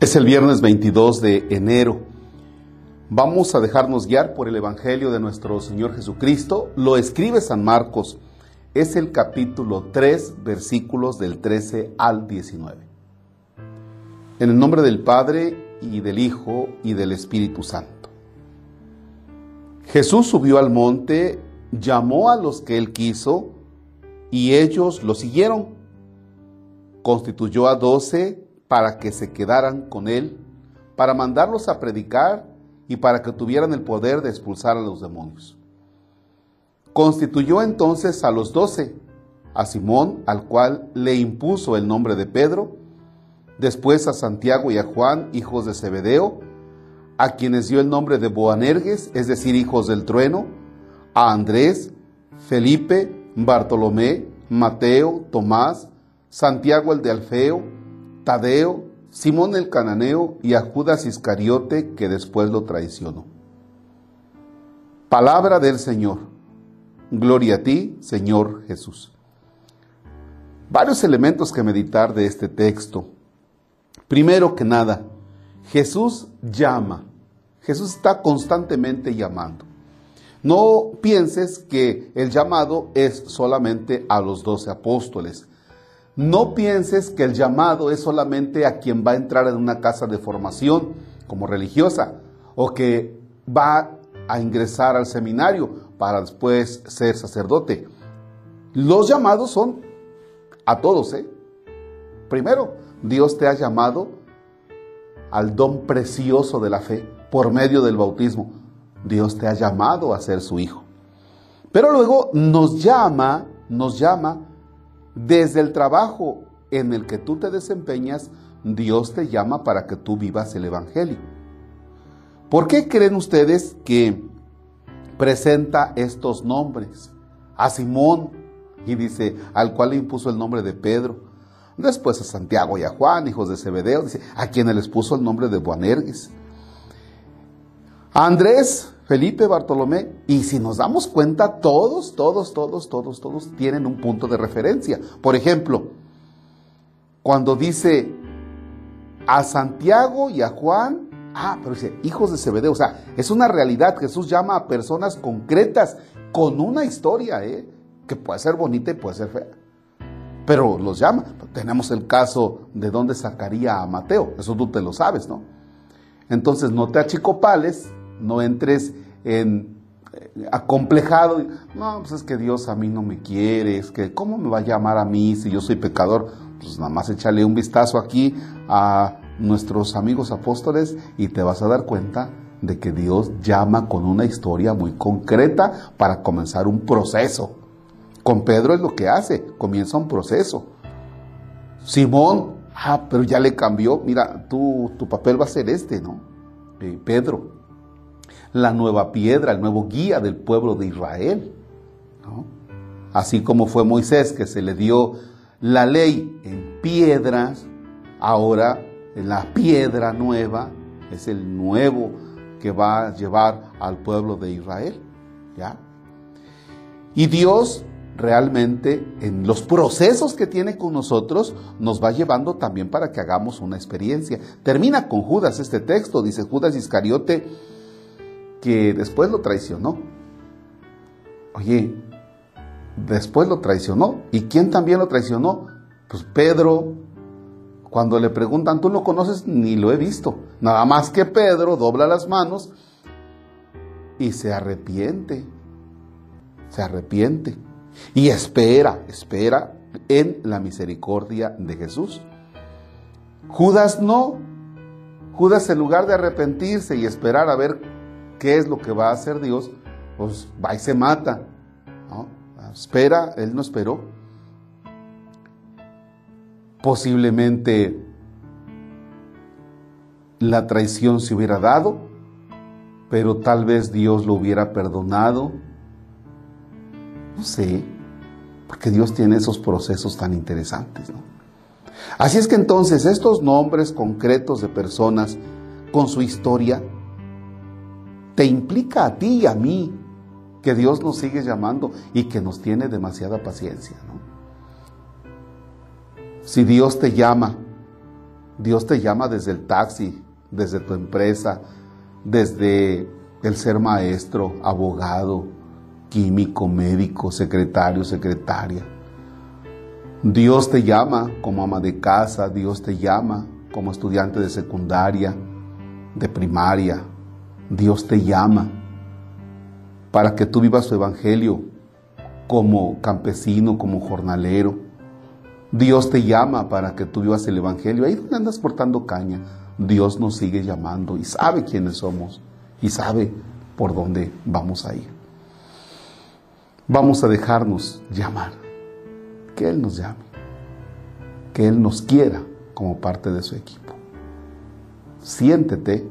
Es el viernes 22 de enero. Vamos a dejarnos guiar por el Evangelio de nuestro Señor Jesucristo. Lo escribe San Marcos. Es el capítulo 3, versículos del 13 al 19. En el nombre del Padre y del Hijo y del Espíritu Santo. Jesús subió al monte, llamó a los que él quiso y ellos lo siguieron. Constituyó a doce para que se quedaran con él, para mandarlos a predicar y para que tuvieran el poder de expulsar a los demonios. Constituyó entonces a los doce, a Simón, al cual le impuso el nombre de Pedro, después a Santiago y a Juan, hijos de Zebedeo, a quienes dio el nombre de Boanerges, es decir, hijos del trueno, a Andrés, Felipe, Bartolomé, Mateo, Tomás, Santiago el de Alfeo, Tadeo, Simón el cananeo y a Judas Iscariote que después lo traicionó. Palabra del Señor. Gloria a ti, Señor Jesús. Varios elementos que meditar de este texto. Primero que nada, Jesús llama. Jesús está constantemente llamando. No pienses que el llamado es solamente a los doce apóstoles. No pienses que el llamado es solamente a quien va a entrar en una casa de formación como religiosa o que va a ingresar al seminario para después ser sacerdote. Los llamados son a todos, ¿eh? Primero, Dios te ha llamado al don precioso de la fe por medio del bautismo. Dios te ha llamado a ser su hijo. Pero luego nos llama, nos llama desde el trabajo en el que tú te desempeñas, Dios te llama para que tú vivas el Evangelio. ¿Por qué creen ustedes que presenta estos nombres? A Simón, y dice, al cual le impuso el nombre de Pedro. Después a Santiago y a Juan, hijos de Zebedeo, dice, a quienes les puso el nombre de Boanerges. Andrés, Felipe, Bartolomé, y si nos damos cuenta, todos, todos, todos, todos, todos tienen un punto de referencia. Por ejemplo, cuando dice a Santiago y a Juan, ah, pero dice hijos de Zebedeo, o sea, es una realidad. Jesús llama a personas concretas con una historia, ¿eh? que puede ser bonita y puede ser fea. Pero los llama. Tenemos el caso de dónde sacaría a Mateo, eso tú te lo sabes, ¿no? Entonces no te achicopales no entres en eh, acomplejado. No, pues es que Dios a mí no me quiere, es que ¿cómo me va a llamar a mí si yo soy pecador? Pues nada más échale un vistazo aquí a nuestros amigos apóstoles y te vas a dar cuenta de que Dios llama con una historia muy concreta para comenzar un proceso. Con Pedro es lo que hace, comienza un proceso. Simón, ah, pero ya le cambió, mira, tú, tu papel va a ser este, ¿no? Eh, Pedro, la nueva piedra, el nuevo guía del pueblo de Israel. Así como fue Moisés que se le dio la ley en piedras, ahora la piedra nueva es el nuevo que va a llevar al pueblo de Israel. ¿ya? Y Dios realmente en los procesos que tiene con nosotros nos va llevando también para que hagamos una experiencia. Termina con Judas este texto, dice Judas Iscariote que después lo traicionó. Oye, después lo traicionó. ¿Y quién también lo traicionó? Pues Pedro. Cuando le preguntan, tú lo conoces, ni lo he visto. Nada más que Pedro dobla las manos y se arrepiente. Se arrepiente. Y espera, espera en la misericordia de Jesús. Judas no. Judas en lugar de arrepentirse y esperar a ver ¿qué es lo que va a hacer Dios? Pues va y se mata. Espera, él no esperó. Posiblemente la traición se hubiera dado, pero tal vez Dios lo hubiera perdonado. No sé, porque Dios tiene esos procesos tan interesantes. Así es que entonces estos nombres concretos de personas con su historia te implica a ti y a mí que Dios nos sigue llamando y que nos tiene demasiada paciencia. Si Dios te llama Dios te llama desde el taxi, desde tu empresa, desde el ser maestro, abogado, químico, médico, secretario, secretaria. Dios te llama como ama de casa, Dios te llama como estudiante de secundaria, de primaria. Dios te llama para que tú vivas su evangelio como campesino, como jornalero. Dios te llama para que tú vivas el evangelio. Ahí donde andas portando caña, Dios nos sigue llamando y sabe quiénes somos y sabe por dónde vamos a ir. Vamos a dejarnos llamar, que Él nos llame, que Él nos quiera como parte de su equipo. Siéntete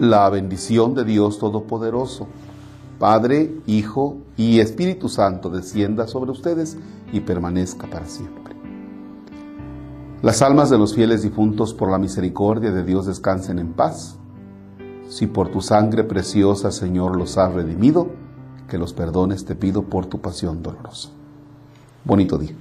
La bendición de Dios Todopoderoso, Padre, Hijo y Espíritu Santo descienda sobre ustedes y permanezca para siempre. Las almas de los fieles difuntos por la misericordia de Dios descansen en paz si por tu sangre preciosa, Señor, los has redimido, que los perdones te pido por tu pasión dolorosa. Bonito día.